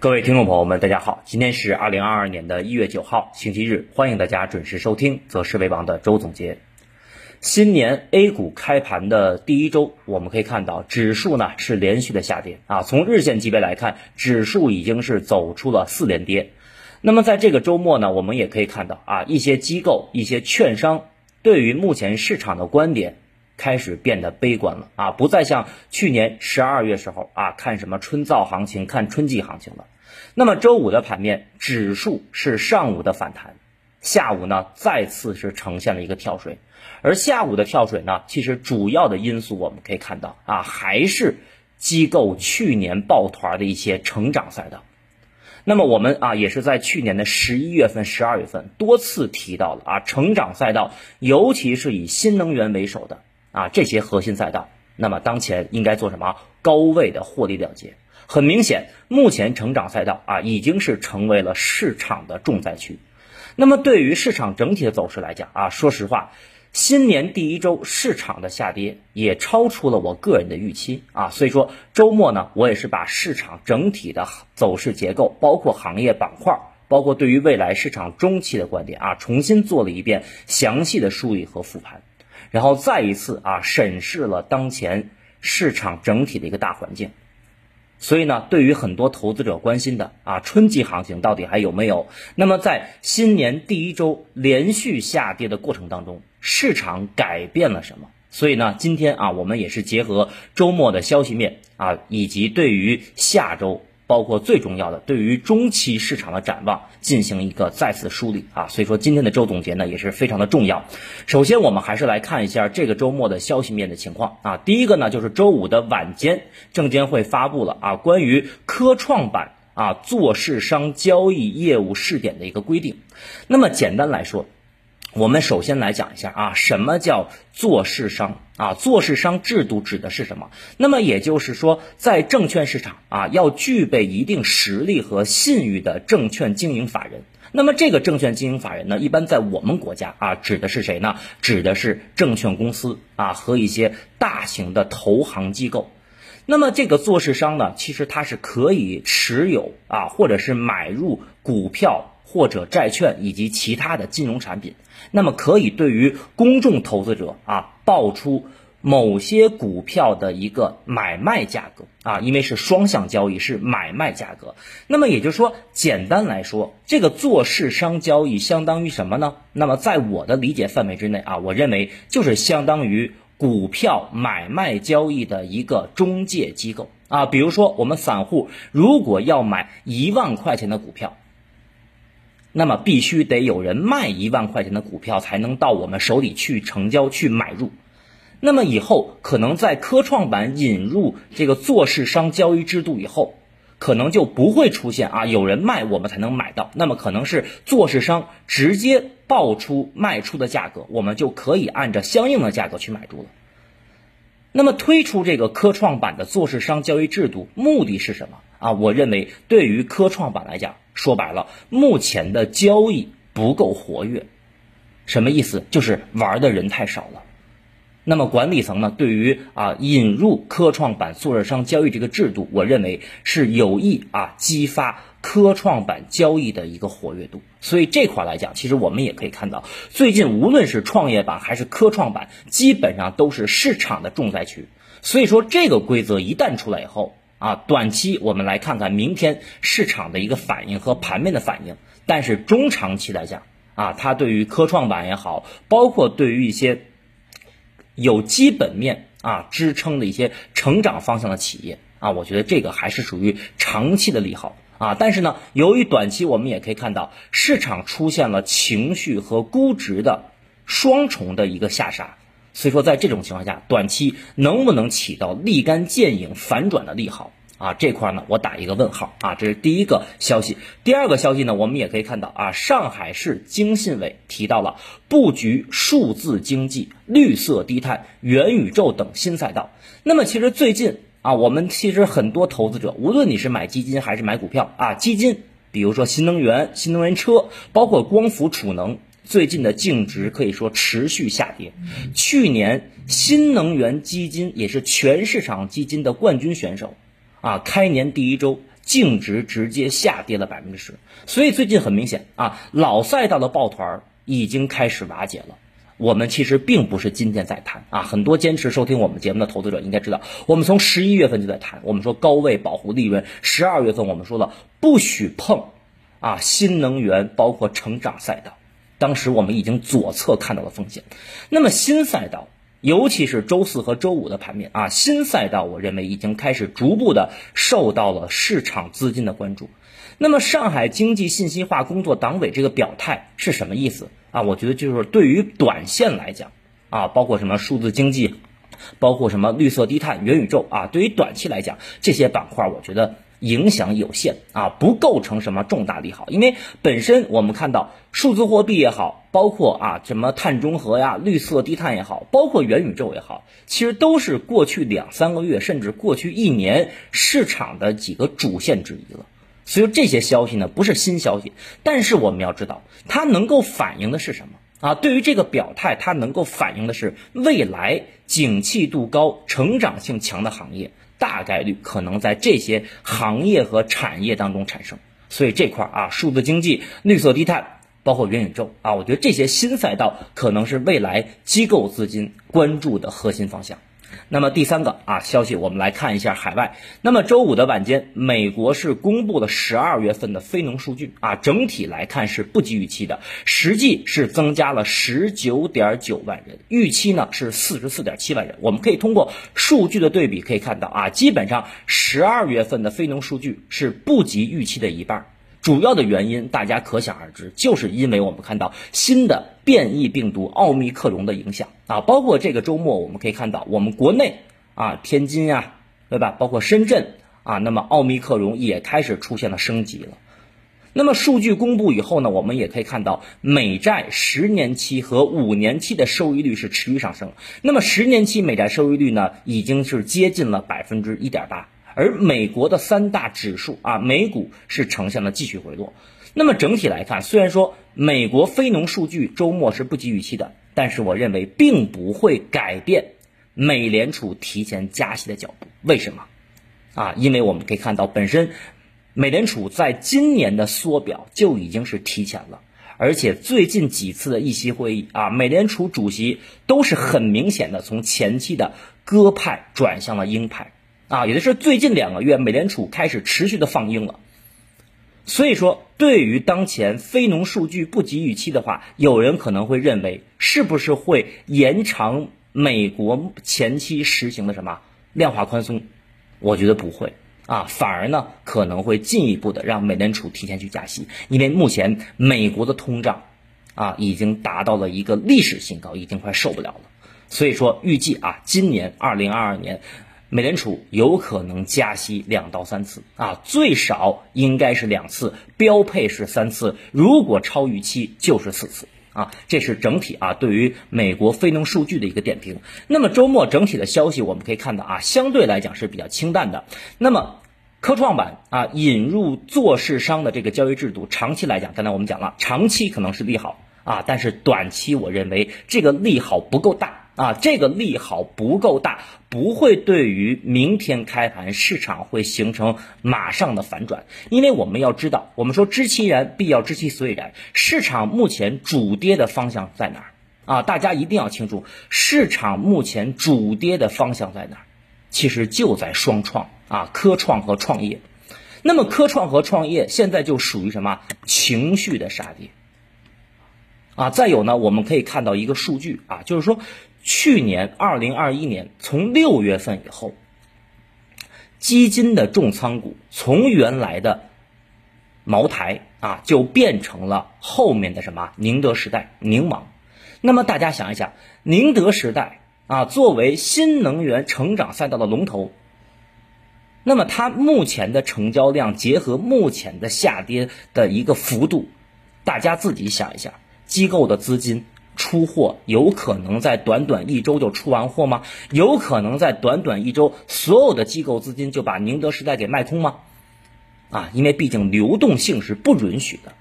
各位听众朋友们，大家好，今天是二零二二年的一月九号，星期日，欢迎大家准时收听《择时为王》的周总结。新年 A 股开盘的第一周，我们可以看到指数呢是连续的下跌啊。从日线级别来看，指数已经是走出了四连跌。那么在这个周末呢，我们也可以看到啊，一些机构、一些券商对于目前市场的观点。开始变得悲观了啊，不再像去年十二月时候啊看什么春造行情、看春季行情了。那么周五的盘面，指数是上午的反弹，下午呢再次是呈现了一个跳水，而下午的跳水呢，其实主要的因素我们可以看到啊，还是机构去年抱团的一些成长赛道。那么我们啊也是在去年的十一月份、十二月份多次提到了啊，成长赛道，尤其是以新能源为首的。啊，这些核心赛道，那么当前应该做什么？高位的获利了结。很明显，目前成长赛道啊，已经是成为了市场的重灾区。那么对于市场整体的走势来讲啊，说实话，新年第一周市场的下跌也超出了我个人的预期啊。所以说周末呢，我也是把市场整体的走势结构，包括行业板块，包括对于未来市场中期的观点啊，重新做了一遍详细的梳理和复盘。然后再一次啊审视了当前市场整体的一个大环境，所以呢，对于很多投资者关心的啊春季行情到底还有没有？那么在新年第一周连续下跌的过程当中，市场改变了什么？所以呢，今天啊我们也是结合周末的消息面啊，以及对于下周。包括最重要的，对于中期市场的展望进行一个再次梳理啊，所以说今天的周总结呢也是非常的重要。首先，我们还是来看一下这个周末的消息面的情况啊。第一个呢，就是周五的晚间，证监会发布了啊关于科创板啊做市商交易业务试点的一个规定。那么简单来说。我们首先来讲一下啊，什么叫做市商啊？做市商制度指的是什么？那么也就是说，在证券市场啊，要具备一定实力和信誉的证券经营法人。那么这个证券经营法人呢，一般在我们国家啊，指的是谁呢？指的是证券公司啊和一些大型的投行机构。那么这个做市商呢，其实它是可以持有啊，或者是买入股票。或者债券以及其他的金融产品，那么可以对于公众投资者啊报出某些股票的一个买卖价格啊，因为是双向交易，是买卖价格。那么也就是说，简单来说，这个做市商交易相当于什么呢？那么在我的理解范围之内啊，我认为就是相当于股票买卖交易的一个中介机构啊。比如说，我们散户如果要买一万块钱的股票。那么必须得有人卖一万块钱的股票，才能到我们手里去成交去买入。那么以后可能在科创板引入这个做市商交易制度以后，可能就不会出现啊有人卖我们才能买到。那么可能是做市商直接报出卖出的价格，我们就可以按照相应的价格去买入了。那么推出这个科创板的做市商交易制度，目的是什么啊？我认为对于科创板来讲。说白了，目前的交易不够活跃，什么意思？就是玩的人太少了。那么管理层呢，对于啊引入科创板做市商交易这个制度，我认为是有意啊激发科创板交易的一个活跃度。所以这块来讲，其实我们也可以看到，最近无论是创业板还是科创板，基本上都是市场的重灾区。所以说，这个规则一旦出来以后，啊，短期我们来看看明天市场的一个反应和盘面的反应，但是中长期来讲，啊，它对于科创板也好，包括对于一些有基本面啊支撑的一些成长方向的企业啊，我觉得这个还是属于长期的利好啊。但是呢，由于短期我们也可以看到市场出现了情绪和估值的双重的一个下杀。所以说，在这种情况下，短期能不能起到立竿见影反转的利好啊？这块呢，我打一个问号啊。这是第一个消息。第二个消息呢，我们也可以看到啊，上海市经信委提到了布局数字经济、绿色低碳、元宇宙等新赛道。那么，其实最近啊，我们其实很多投资者，无论你是买基金还是买股票啊，基金，比如说新能源、新能源车，包括光伏储能。最近的净值可以说持续下跌。去年新能源基金也是全市场基金的冠军选手，啊，开年第一周净值直接下跌了百分之十。所以最近很明显啊，老赛道的抱团已经开始瓦解了。我们其实并不是今天在谈啊，很多坚持收听我们节目的投资者应该知道，我们从十一月份就在谈，我们说高位保护利润，十二月份我们说了不许碰啊新能源包括成长赛道，当时我们已经左侧看到了风险。那么新赛道，尤其是周四和周五的盘面啊，新赛道我认为已经开始逐步的受到了市场资金的关注。那么上海经济信息化工作党委这个表态是什么意思？啊，我觉得就是对于短线来讲，啊，包括什么数字经济，包括什么绿色低碳、元宇宙啊，对于短期来讲，这些板块我觉得影响有限啊，不构成什么重大利好。因为本身我们看到数字货币也好，包括啊什么碳中和呀、绿色低碳也好，包括元宇宙也好，其实都是过去两三个月甚至过去一年市场的几个主线之一了。所以这些消息呢不是新消息，但是我们要知道它能够反映的是什么啊？对于这个表态，它能够反映的是未来景气度高、成长性强的行业，大概率可能在这些行业和产业当中产生。所以这块啊，数字经济、绿色低碳，包括元宇宙啊，我觉得这些新赛道可能是未来机构资金关注的核心方向。那么第三个啊消息，我们来看一下海外。那么周五的晚间，美国是公布了十二月份的非农数据啊，整体来看是不及预期的，实际是增加了十九点九万人，预期呢是四十四点七万人。我们可以通过数据的对比可以看到啊，基本上十二月份的非农数据是不及预期的一半。主要的原因大家可想而知，就是因为我们看到新的变异病毒奥密克戎的影响啊，包括这个周末我们可以看到，我们国内啊天津呀，对吧？包括深圳啊，那么奥密克戎也开始出现了升级了。那么数据公布以后呢，我们也可以看到美债十年期和五年期的收益率是持续上升。那么十年期美债收益率呢，已经是接近了百分之一点八。而美国的三大指数啊，美股是呈现了继续回落。那么整体来看，虽然说美国非农数据周末是不及预期的，但是我认为并不会改变美联储提前加息的脚步。为什么？啊，因为我们可以看到，本身美联储在今年的缩表就已经是提前了，而且最近几次的议息会议啊，美联储主席都是很明显的从前期的鸽派转向了鹰派。啊，也就是最近两个月，美联储开始持续的放鹰了。所以说，对于当前非农数据不及预期的话，有人可能会认为，是不是会延长美国前期实行的什么量化宽松？我觉得不会啊，反而呢可能会进一步的让美联储提前去加息，因为目前美国的通胀啊已经达到了一个历史新高，已经快受不了了。所以说，预计啊，今年二零二二年。美联储有可能加息两到三次啊，最少应该是两次，标配是三次，如果超预期就是四次啊。这是整体啊对于美国非农数据的一个点评。那么周末整体的消息我们可以看到啊，相对来讲是比较清淡的。那么科创板啊引入做市商的这个交易制度，长期来讲，刚才我们讲了，长期可能是利好啊，但是短期我认为这个利好不够大。啊，这个利好不够大，不会对于明天开盘市场会形成马上的反转，因为我们要知道，我们说知其然必要知其所以然，市场目前主跌的方向在哪儿啊？大家一定要清楚，市场目前主跌的方向在哪儿？其实就在双创啊，科创和创业。那么科创和创业现在就属于什么情绪的杀跌啊？再有呢，我们可以看到一个数据啊，就是说。去年二零二一年从六月份以后，基金的重仓股从原来的茅台啊，就变成了后面的什么宁德时代、宁王。那么大家想一想，宁德时代啊，作为新能源成长赛道的龙头，那么它目前的成交量结合目前的下跌的一个幅度，大家自己想一下，机构的资金。出货有可能在短短一周就出完货吗？有可能在短短一周，所有的机构资金就把宁德时代给卖空吗？啊，因为毕竟流动性是不允许的。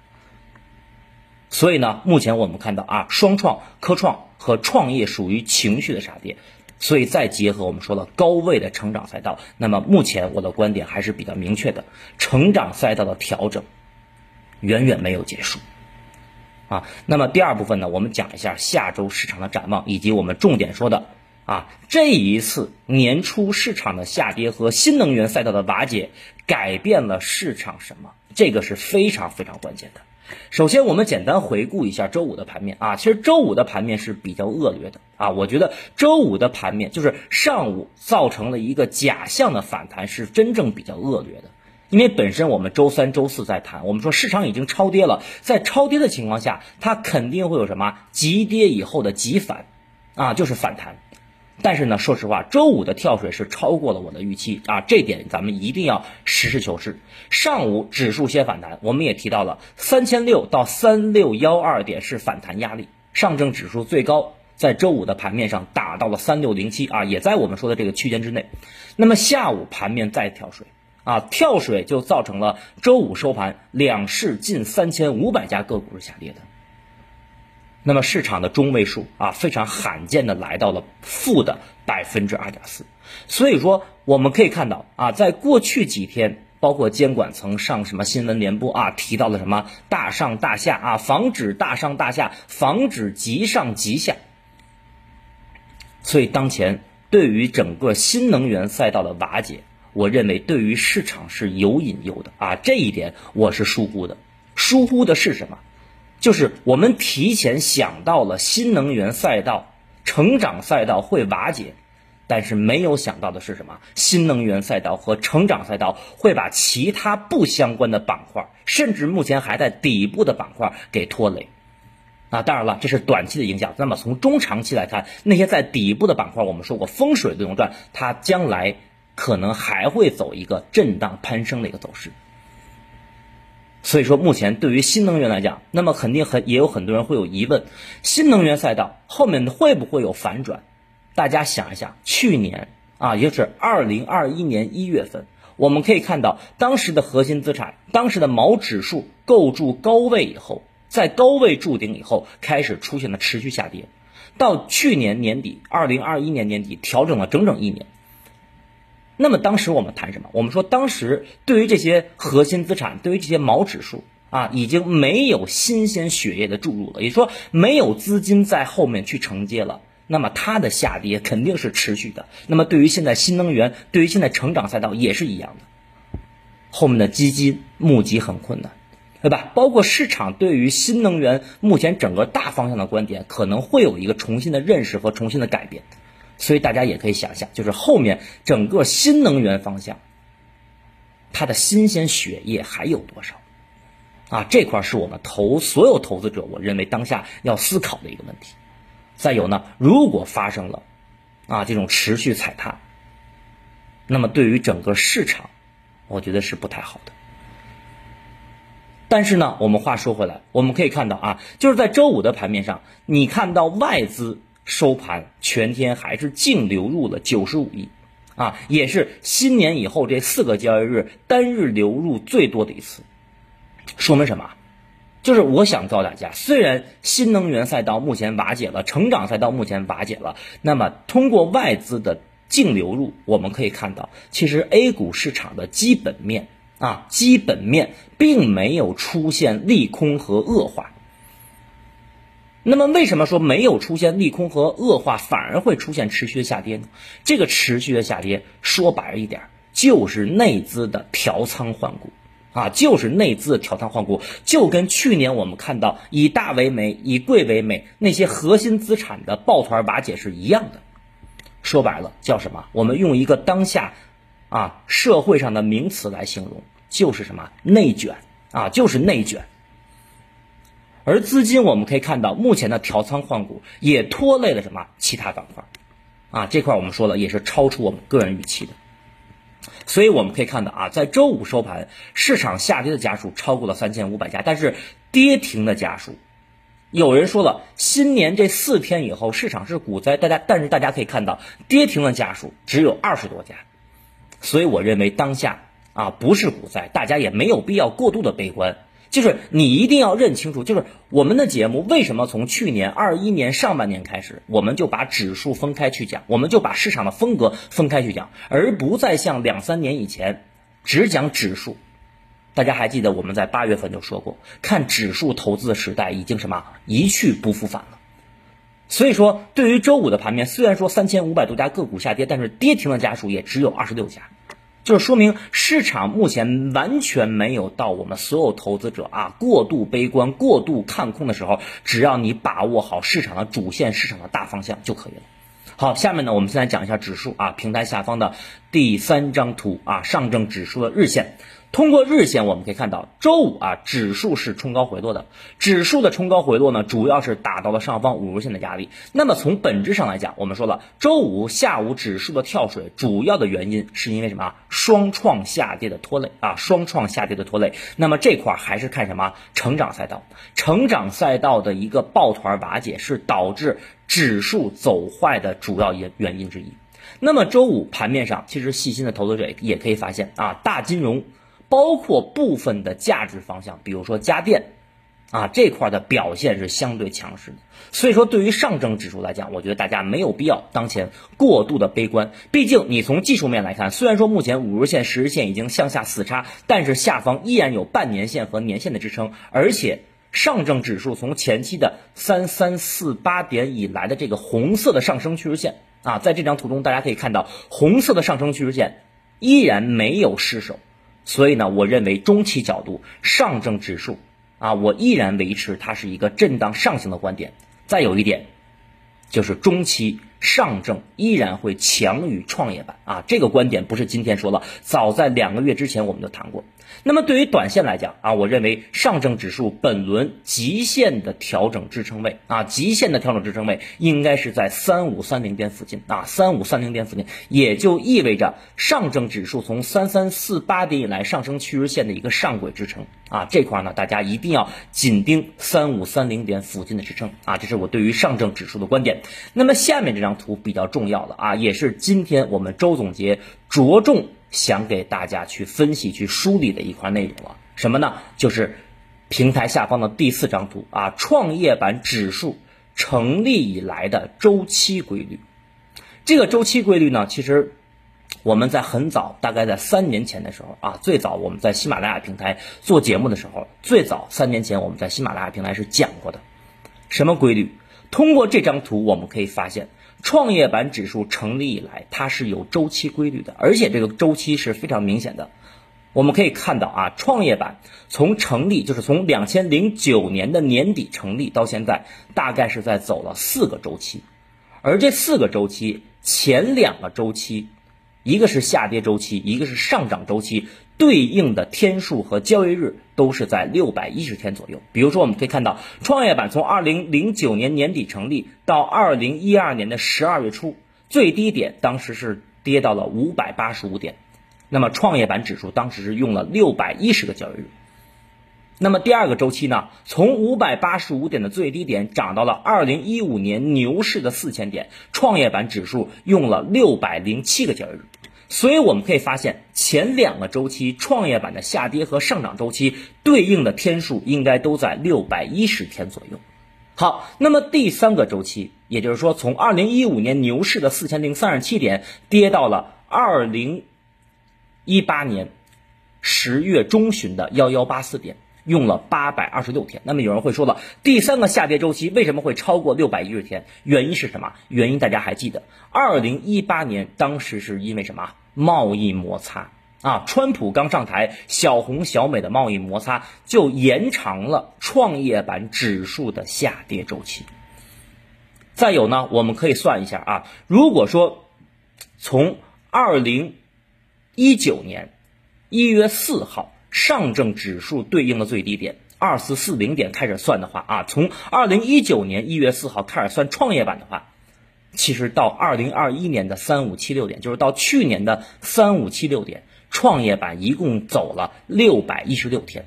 所以呢，目前我们看到啊，双创、科创和创业属于情绪的杀跌。所以再结合我们说的高位的成长赛道，那么目前我的观点还是比较明确的，成长赛道的调整远远没有结束。啊，那么第二部分呢，我们讲一下下周市场的展望，以及我们重点说的啊，这一次年初市场的下跌和新能源赛道的瓦解，改变了市场什么？这个是非常非常关键的。首先，我们简单回顾一下周五的盘面啊，其实周五的盘面是比较恶劣的啊。我觉得周五的盘面就是上午造成了一个假象的反弹，是真正比较恶劣的。因为本身我们周三、周四在谈，我们说市场已经超跌了，在超跌的情况下，它肯定会有什么急跌以后的急反，啊，就是反弹。但是呢，说实话，周五的跳水是超过了我的预期啊，这点咱们一定要实事求是。上午指数先反弹，我们也提到了三千六到三六幺二点是反弹压力，上证指数最高在周五的盘面上打到了三六零七啊，也在我们说的这个区间之内。那么下午盘面再跳水啊，跳水就造成了周五收盘两市近三千五百家个股是下跌的。那么市场的中位数啊，非常罕见的来到了负的百分之二点四，所以说我们可以看到啊，在过去几天，包括监管层上什么新闻联播啊，提到了什么大上大下啊，防止大上大下，防止急上急下。所以当前对于整个新能源赛道的瓦解，我认为对于市场是有隐忧的啊，这一点我是疏忽的，疏忽的是什么？就是我们提前想到了新能源赛道、成长赛道会瓦解，但是没有想到的是什么？新能源赛道和成长赛道会把其他不相关的板块，甚至目前还在底部的板块给拖累。啊，当然了，这是短期的影响。那么从中长期来看，那些在底部的板块，我们说过风水轮流转，它将来可能还会走一个震荡攀升的一个走势。所以说，目前对于新能源来讲，那么肯定很也有很多人会有疑问：新能源赛道后面会不会有反转？大家想一想，去年啊，也就是二零二一年一月份，我们可以看到当时的核心资产，当时的毛指数构筑高位以后，在高位筑顶以后，开始出现了持续下跌，到去年年底，二零二一年年底调整了整整一年。那么当时我们谈什么？我们说当时对于这些核心资产，对于这些毛指数啊，已经没有新鲜血液的注入了，也就说没有资金在后面去承接了。那么它的下跌肯定是持续的。那么对于现在新能源，对于现在成长赛道也是一样的，后面的基金募集很困难，对吧？包括市场对于新能源目前整个大方向的观点，可能会有一个重新的认识和重新的改变。所以大家也可以想象，就是后面整个新能源方向，它的新鲜血液还有多少？啊，这块是我们投所有投资者，我认为当下要思考的一个问题。再有呢，如果发生了啊这种持续踩踏，那么对于整个市场，我觉得是不太好的。但是呢，我们话说回来，我们可以看到啊，就是在周五的盘面上，你看到外资。收盘全天还是净流入了九十五亿，啊，也是新年以后这四个交易日单日流入最多的一次。说明什么？就是我想告诉大家，虽然新能源赛道目前瓦解了，成长赛道目前瓦解了，那么通过外资的净流入，我们可以看到，其实 A 股市场的基本面啊，基本面并没有出现利空和恶化。那么为什么说没有出现利空和恶化，反而会出现持续的下跌呢？这个持续的下跌，说白了一点，就是内资的调仓换股，啊，就是内资的调仓换股，就跟去年我们看到以大为美、以贵为美那些核心资产的抱团瓦解是一样的。说白了叫什么？我们用一个当下啊社会上的名词来形容，就是什么内卷啊，就是内卷。而资金我们可以看到，目前的调仓换股也拖累了什么其他板块，啊，这块我们说了也是超出我们个人预期的，所以我们可以看到啊，在周五收盘，市场下跌的家数超过了三千五百家，但是跌停的家数，有人说了，新年这四天以后市场是股灾，大家但是大家可以看到，跌停的家数只有二十多家，所以我认为当下啊不是股灾，大家也没有必要过度的悲观。就是你一定要认清楚，就是我们的节目为什么从去年二一年上半年开始，我们就把指数分开去讲，我们就把市场的风格分开去讲，而不再像两三年以前只讲指数。大家还记得我们在八月份就说过，看指数投资的时代已经什么一去不复返了。所以说，对于周五的盘面，虽然说三千五百多家个股下跌，但是跌停的家数也只有二十六家，就说明市场目前完全没有到我们所有投资者啊过度悲观、过度看空的时候。只要你把握好市场的主线、市场的大方向就可以了。好，下面呢，我们先来讲一下指数啊，平台下方的第三张图啊，上证指数的日线。通过日线，我们可以看到，周五啊，指数是冲高回落的。指数的冲高回落呢，主要是打到了上方五日线的压力。那么从本质上来讲，我们说了，周五下午指数的跳水，主要的原因是因为什么？双创下跌的拖累啊，双创下跌的拖累。那么这块还是看什么？成长赛道，成长赛道的一个抱团瓦解，是导致指数走坏的主要原原因之一。那么周五盘面上，其实细心的投资者也可以发现啊，大金融。包括部分的价值方向，比如说家电，啊这块的表现是相对强势的。所以说，对于上证指数来讲，我觉得大家没有必要当前过度的悲观。毕竟你从技术面来看，虽然说目前五日线、十日线已经向下死叉，但是下方依然有半年线和年线的支撑。而且上证指数从前期的三三四八点以来的这个红色的上升趋势线啊，在这张图中大家可以看到，红色的上升趋势线依然没有失守。所以呢，我认为中期角度上证指数啊，我依然维持它是一个震荡上行的观点。再有一点，就是中期。上证依然会强于创业板啊，这个观点不是今天说了，早在两个月之前我们就谈过。那么对于短线来讲啊，我认为上证指数本轮极限的调整支撑位啊，极限的调整支撑位应该是在三五三零点附近啊，三五三零点附近，也就意味着上证指数从三三四八点以来上升趋势线的一个上轨支撑啊，这块呢大家一定要紧盯三五三零点附近的支撑啊，这是我对于上证指数的观点。那么下面这张。图比较重要的啊，也是今天我们周总结着重想给大家去分析、去梳理的一块内容了。什么呢？就是平台下方的第四张图啊，创业板指数成立以来的周期规律。这个周期规律呢，其实我们在很早，大概在三年前的时候啊，最早我们在喜马拉雅平台做节目的时候，最早三年前我们在喜马拉雅平台是讲过的。什么规律？通过这张图我们可以发现。创业板指数成立以来，它是有周期规律的，而且这个周期是非常明显的。我们可以看到啊，创业板从成立，就是从两千零九年的年底成立到现在，大概是在走了四个周期，而这四个周期前两个周期。一个是下跌周期，一个是上涨周期，对应的天数和交易日都是在六百一十天左右。比如说，我们可以看到，创业板从二零零九年年底成立到二零一二年的十二月初，最低点当时是跌到了五百八十五点，那么创业板指数当时是用了六百一十个交易日。那么第二个周期呢？从五百八十五点的最低点涨到了二零一五年牛市的四千点，创业板指数用了六百零七个交易日。所以我们可以发现，前两个周期创业板的下跌和上涨周期对应的天数应该都在六百一十天左右。好，那么第三个周期，也就是说从二零一五年牛市的四千零三十七点跌到了二零一八年十月中旬的幺幺八四点。用了八百二十六天，那么有人会说了，第三个下跌周期为什么会超过六百一十天？原因是什么？原因大家还记得，二零一八年当时是因为什么？贸易摩擦啊，川普刚上台，小红小美的贸易摩擦就延长了创业板指数的下跌周期。再有呢，我们可以算一下啊，如果说从二零一九年一月四号。上证指数对应的最低点二四四零点开始算的话啊，从二零一九年一月四号开始算创业板的话，其实到二零二一年的三五七六点，就是到去年的三五七六点，创业板一共走了六百一十六天。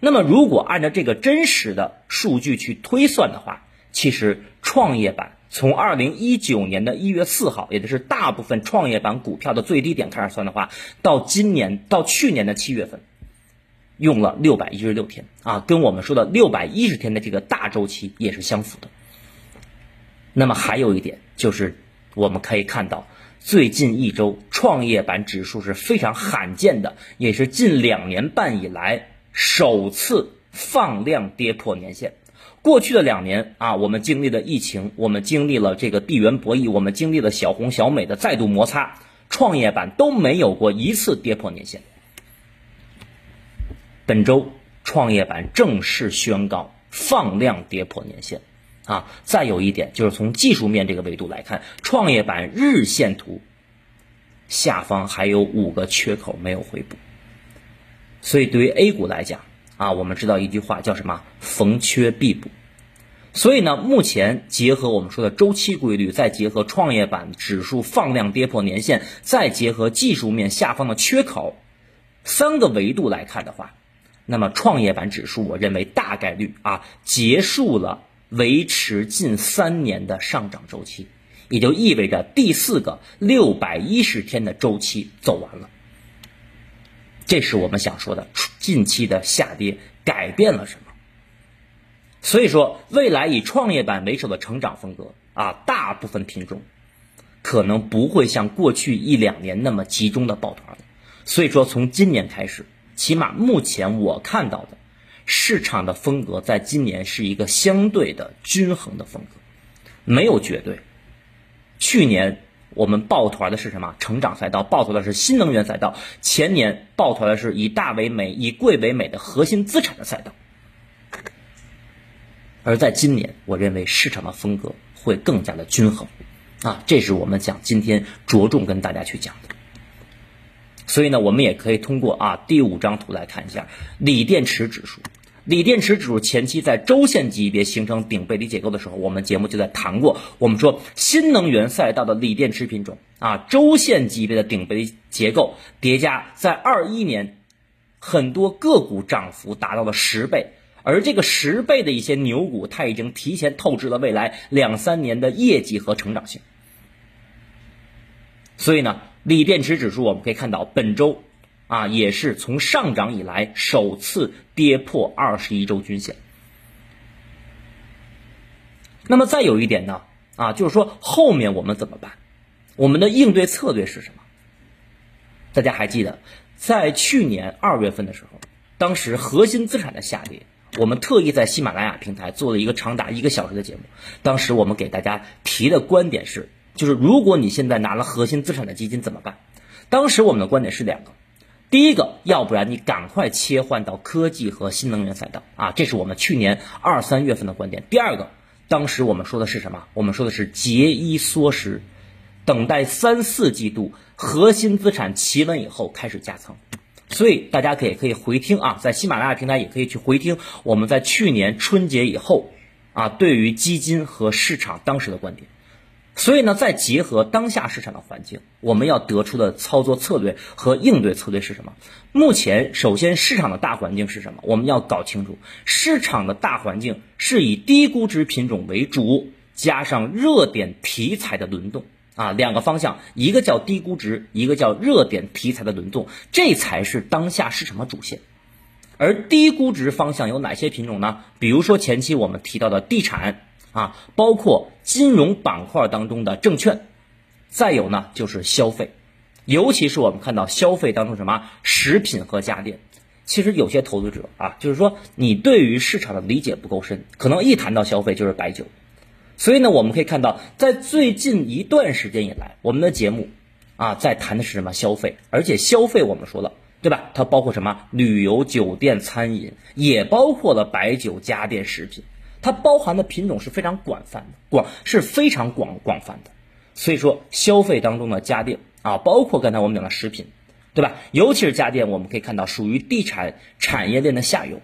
那么如果按照这个真实的数据去推算的话，其实创业板从二零一九年的一月四号，也就是大部分创业板股票的最低点开始算的话，到今年到去年的七月份。用了六百一十六天啊，跟我们说的六百一十天的这个大周期也是相符的。那么还有一点就是，我们可以看到最近一周创业板指数是非常罕见的，也是近两年半以来首次放量跌破年线。过去的两年啊，我们经历了疫情，我们经历了这个地缘博弈，我们经历了小红小美的再度摩擦，创业板都没有过一次跌破年线。本周创业板正式宣告放量跌破年线，啊，再有一点就是从技术面这个维度来看，创业板日线图下方还有五个缺口没有回补，所以对于 A 股来讲。啊，我们知道一句话叫什么？逢缺必补。所以呢，目前结合我们说的周期规律，再结合创业板指数放量跌破年线，再结合技术面下方的缺口，三个维度来看的话，那么创业板指数，我认为大概率啊结束了维持近三年的上涨周期，也就意味着第四个六百一十天的周期走完了。这是我们想说的，近期的下跌改变了什么？所以说，未来以创业板为首的成长风格啊，大部分品种可能不会像过去一两年那么集中的抱团。所以说，从今年开始，起码目前我看到的市场的风格，在今年是一个相对的均衡的风格，没有绝对。去年。我们抱团的是什么？成长赛道，抱团的是新能源赛道。前年抱团的是以大为美、以贵为美的核心资产的赛道。而在今年，我认为市场的风格会更加的均衡，啊，这是我们讲今天着重跟大家去讲的。所以呢，我们也可以通过啊第五张图来看一下锂电池指数。锂电池指数前期在周线级别形成顶背离结构的时候，我们节目就在谈过。我们说新能源赛道的锂电池品种啊，周线级别的顶背离结构叠加，在二一年很多个股涨幅达到了十倍，而这个十倍的一些牛股，它已经提前透支了未来两三年的业绩和成长性。所以呢，锂电池指数我们可以看到本周。啊，也是从上涨以来首次跌破二十一周均线。那么再有一点呢，啊，就是说后面我们怎么办？我们的应对策略是什么？大家还记得，在去年二月份的时候，当时核心资产的下跌，我们特意在喜马拉雅平台做了一个长达一个小时的节目。当时我们给大家提的观点是，就是如果你现在拿了核心资产的基金怎么办？当时我们的观点是两个。第一个，要不然你赶快切换到科技和新能源赛道啊，这是我们去年二三月份的观点。第二个，当时我们说的是什么？我们说的是节衣缩食，等待三四季度核心资产企稳以后开始加仓。所以大家可以可以回听啊，在喜马拉雅平台也可以去回听我们在去年春节以后啊，对于基金和市场当时的观点。所以呢，再结合当下市场的环境，我们要得出的操作策略和应对策略是什么？目前，首先市场的大环境是什么？我们要搞清楚，市场的大环境是以低估值品种为主，加上热点题材的轮动啊，两个方向，一个叫低估值，一个叫热点题材的轮动，这才是当下市场的主线。而低估值方向有哪些品种呢？比如说前期我们提到的地产。啊，包括金融板块当中的证券，再有呢就是消费，尤其是我们看到消费当中什么食品和家电，其实有些投资者啊，就是说你对于市场的理解不够深，可能一谈到消费就是白酒，所以呢，我们可以看到在最近一段时间以来，我们的节目啊在谈的是什么消费，而且消费我们说了对吧？它包括什么旅游、酒店、餐饮，也包括了白酒、家电、食品。它包含的品种是非常广泛的，广是非常广广泛的，所以说消费当中的家电啊，包括刚才我们讲的食品，对吧？尤其是家电，我们可以看到属于地产产业链的下游，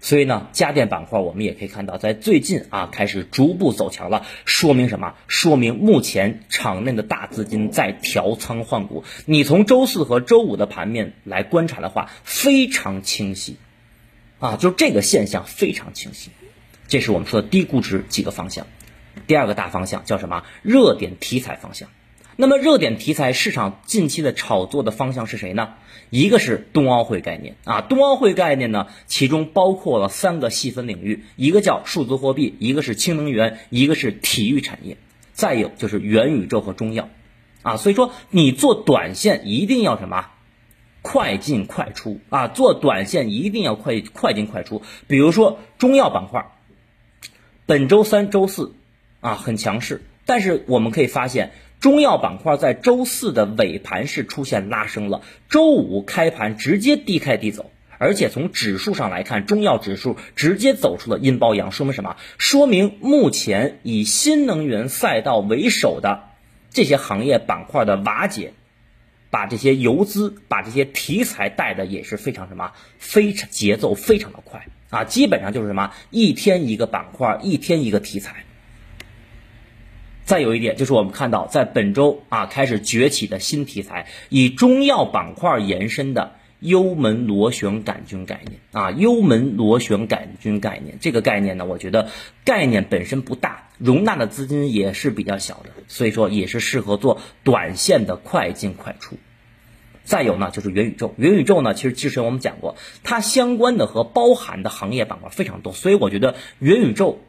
所以呢，家电板块我们也可以看到，在最近啊开始逐步走强了，说明什么？说明目前场内的大资金在调仓换股。你从周四和周五的盘面来观察的话，非常清晰。啊，就这个现象非常清晰，这是我们说的低估值几个方向。第二个大方向叫什么？热点题材方向。那么热点题材市场近期的炒作的方向是谁呢？一个是冬奥会概念啊，冬奥会概念呢，其中包括了三个细分领域，一个叫数字货币，一个是氢能源，一个是体育产业，再有就是元宇宙和中药，啊，所以说你做短线一定要什么？快进快出啊，做短线一定要快快进快出。比如说中药板块，本周三、周四啊很强势，但是我们可以发现。中药板块在周四的尾盘是出现拉升了，周五开盘直接低开低走，而且从指数上来看，中药指数直接走出了阴包阳，说明什么？说明目前以新能源赛道为首的这些行业板块的瓦解，把这些游资、把这些题材带的也是非常什么？非常节奏非常的快啊，基本上就是什么？一天一个板块，一天一个题材。再有一点就是我们看到，在本周啊开始崛起的新题材，以中药板块延伸的幽门螺旋杆菌概念啊，幽门螺旋杆菌概念这个概念呢，我觉得概念本身不大，容纳的资金也是比较小的，所以说也是适合做短线的快进快出。再有呢就是元宇宙，元宇宙呢其实之前我们讲过，它相关的和包含的行业板块非常多，所以我觉得元宇宙。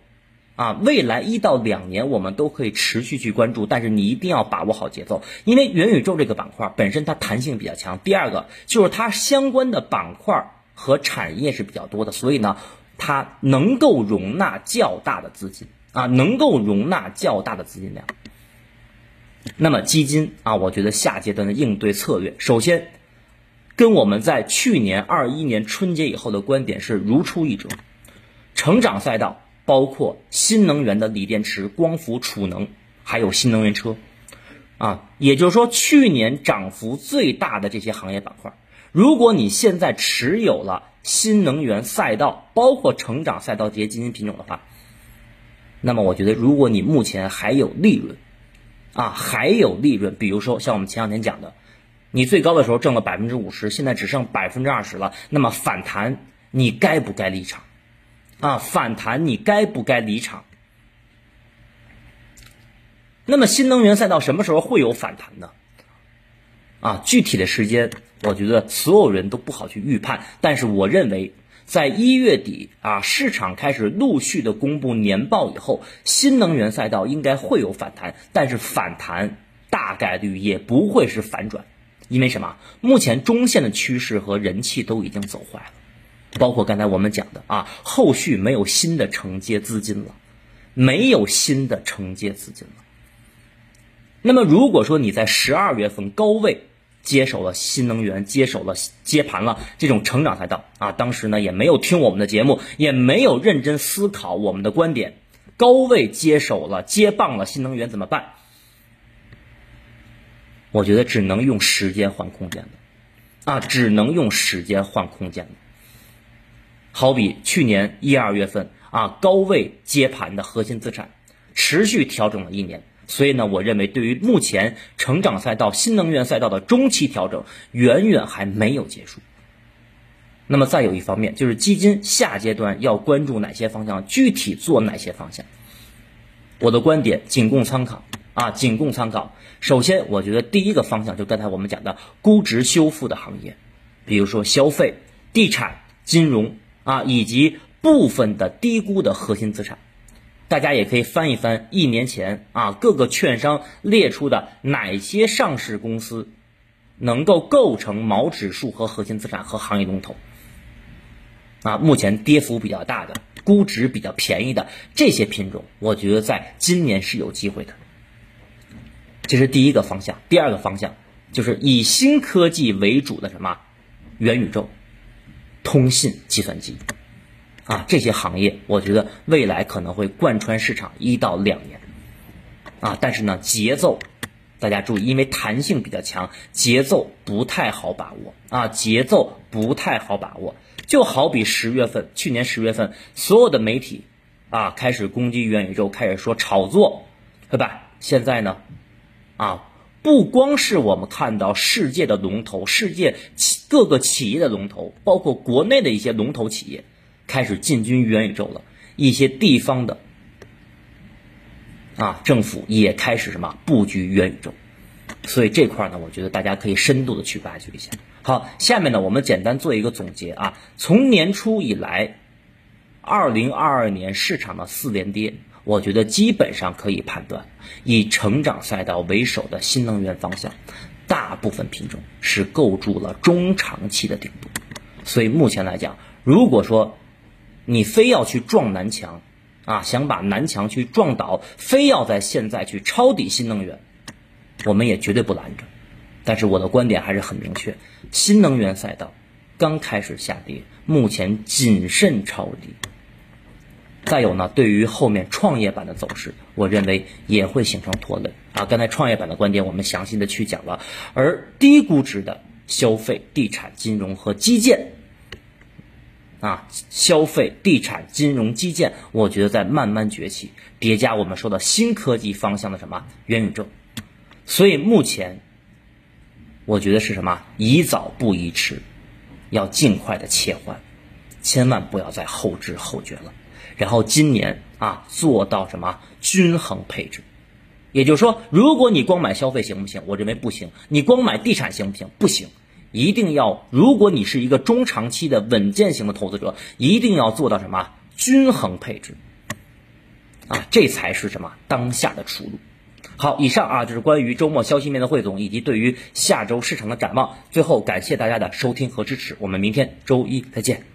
啊，未来一到两年我们都可以持续去关注，但是你一定要把握好节奏，因为元宇宙这个板块本身它弹性比较强。第二个就是它相关的板块和产业是比较多的，所以呢，它能够容纳较大的资金啊，能够容纳较大的资金量。那么基金啊，我觉得下阶段的应对策略，首先跟我们在去年二一年春节以后的观点是如出一辙，成长赛道。包括新能源的锂电池、光伏储能，还有新能源车，啊，也就是说，去年涨幅最大的这些行业板块，如果你现在持有了新能源赛道，包括成长赛道这些基金品种的话，那么我觉得，如果你目前还有利润，啊，还有利润，比如说像我们前两天讲的，你最高的时候挣了百分之五十，现在只剩百分之二十了，那么反弹你该不该离场？啊，反弹你该不该离场？那么新能源赛道什么时候会有反弹呢？啊，具体的时间，我觉得所有人都不好去预判。但是我认为，在一月底啊，市场开始陆续的公布年报以后，新能源赛道应该会有反弹，但是反弹大概率也不会是反转，因为什么？目前中线的趋势和人气都已经走坏了。包括刚才我们讲的啊，后续没有新的承接资金了，没有新的承接资金了。那么如果说你在十二月份高位接手了新能源，接手了接盘了这种成长赛道啊，当时呢也没有听我们的节目，也没有认真思考我们的观点，高位接手了接棒了新能源怎么办？我觉得只能用时间换空间的，啊，只能用时间换空间的。好比去年一二月份啊，高位接盘的核心资产，持续调整了一年，所以呢，我认为对于目前成长赛道、新能源赛道的中期调整，远远还没有结束。那么再有一方面，就是基金下阶段要关注哪些方向，具体做哪些方向，我的观点仅供参考啊，仅供参考。首先，我觉得第一个方向就刚才我们讲的估值修复的行业，比如说消费、地产、金融。啊，以及部分的低估的核心资产，大家也可以翻一翻一年前啊各个券商列出的哪些上市公司能够构成毛指数和核心资产和行业龙头啊，目前跌幅比较大的、估值比较便宜的这些品种，我觉得在今年是有机会的。这是第一个方向，第二个方向就是以新科技为主的什么元宇宙。通信、计算机，啊，这些行业，我觉得未来可能会贯穿市场一到两年，啊，但是呢，节奏，大家注意，因为弹性比较强，节奏不太好把握，啊，节奏不太好把握。就好比十月份，去年十月份，所有的媒体，啊，开始攻击元宇宙，开始说炒作，对吧？现在呢，啊。不光是我们看到世界的龙头，世界各个企业的龙头，包括国内的一些龙头企业，开始进军元宇宙了。一些地方的啊政府也开始什么布局元宇宙，所以这块呢，我觉得大家可以深度的去挖掘一下。好，下面呢，我们简单做一个总结啊，从年初以来，二零二二年市场的四连跌，我觉得基本上可以判断，以成长赛道为首的新能源方向，大部分品种是构筑了中长期的顶部。所以目前来讲，如果说你非要去撞南墙，啊，想把南墙去撞倒，非要在现在去抄底新能源，我们也绝对不拦着。但是我的观点还是很明确，新能源赛道刚开始下跌，目前谨慎抄底。再有呢，对于后面创业板的走势，我认为也会形成拖累啊。刚才创业板的观点我们详细的去讲了，而低估值的消费、地产、金融和基建。啊，消费、地产、金融、基建，我觉得在慢慢崛起，叠加我们说的新科技方向的什么元宇宙，所以目前我觉得是什么宜早不宜迟，要尽快的切换，千万不要再后知后觉了。然后今年啊做到什么均衡配置，也就是说，如果你光买消费行不行？我认为不行。你光买地产行不行？不行。一定要，如果你是一个中长期的稳健型的投资者，一定要做到什么均衡配置，啊，这才是什么当下的出路。好，以上啊就是关于周末消息面的汇总，以及对于下周市场的展望。最后感谢大家的收听和支持，我们明天周一再见。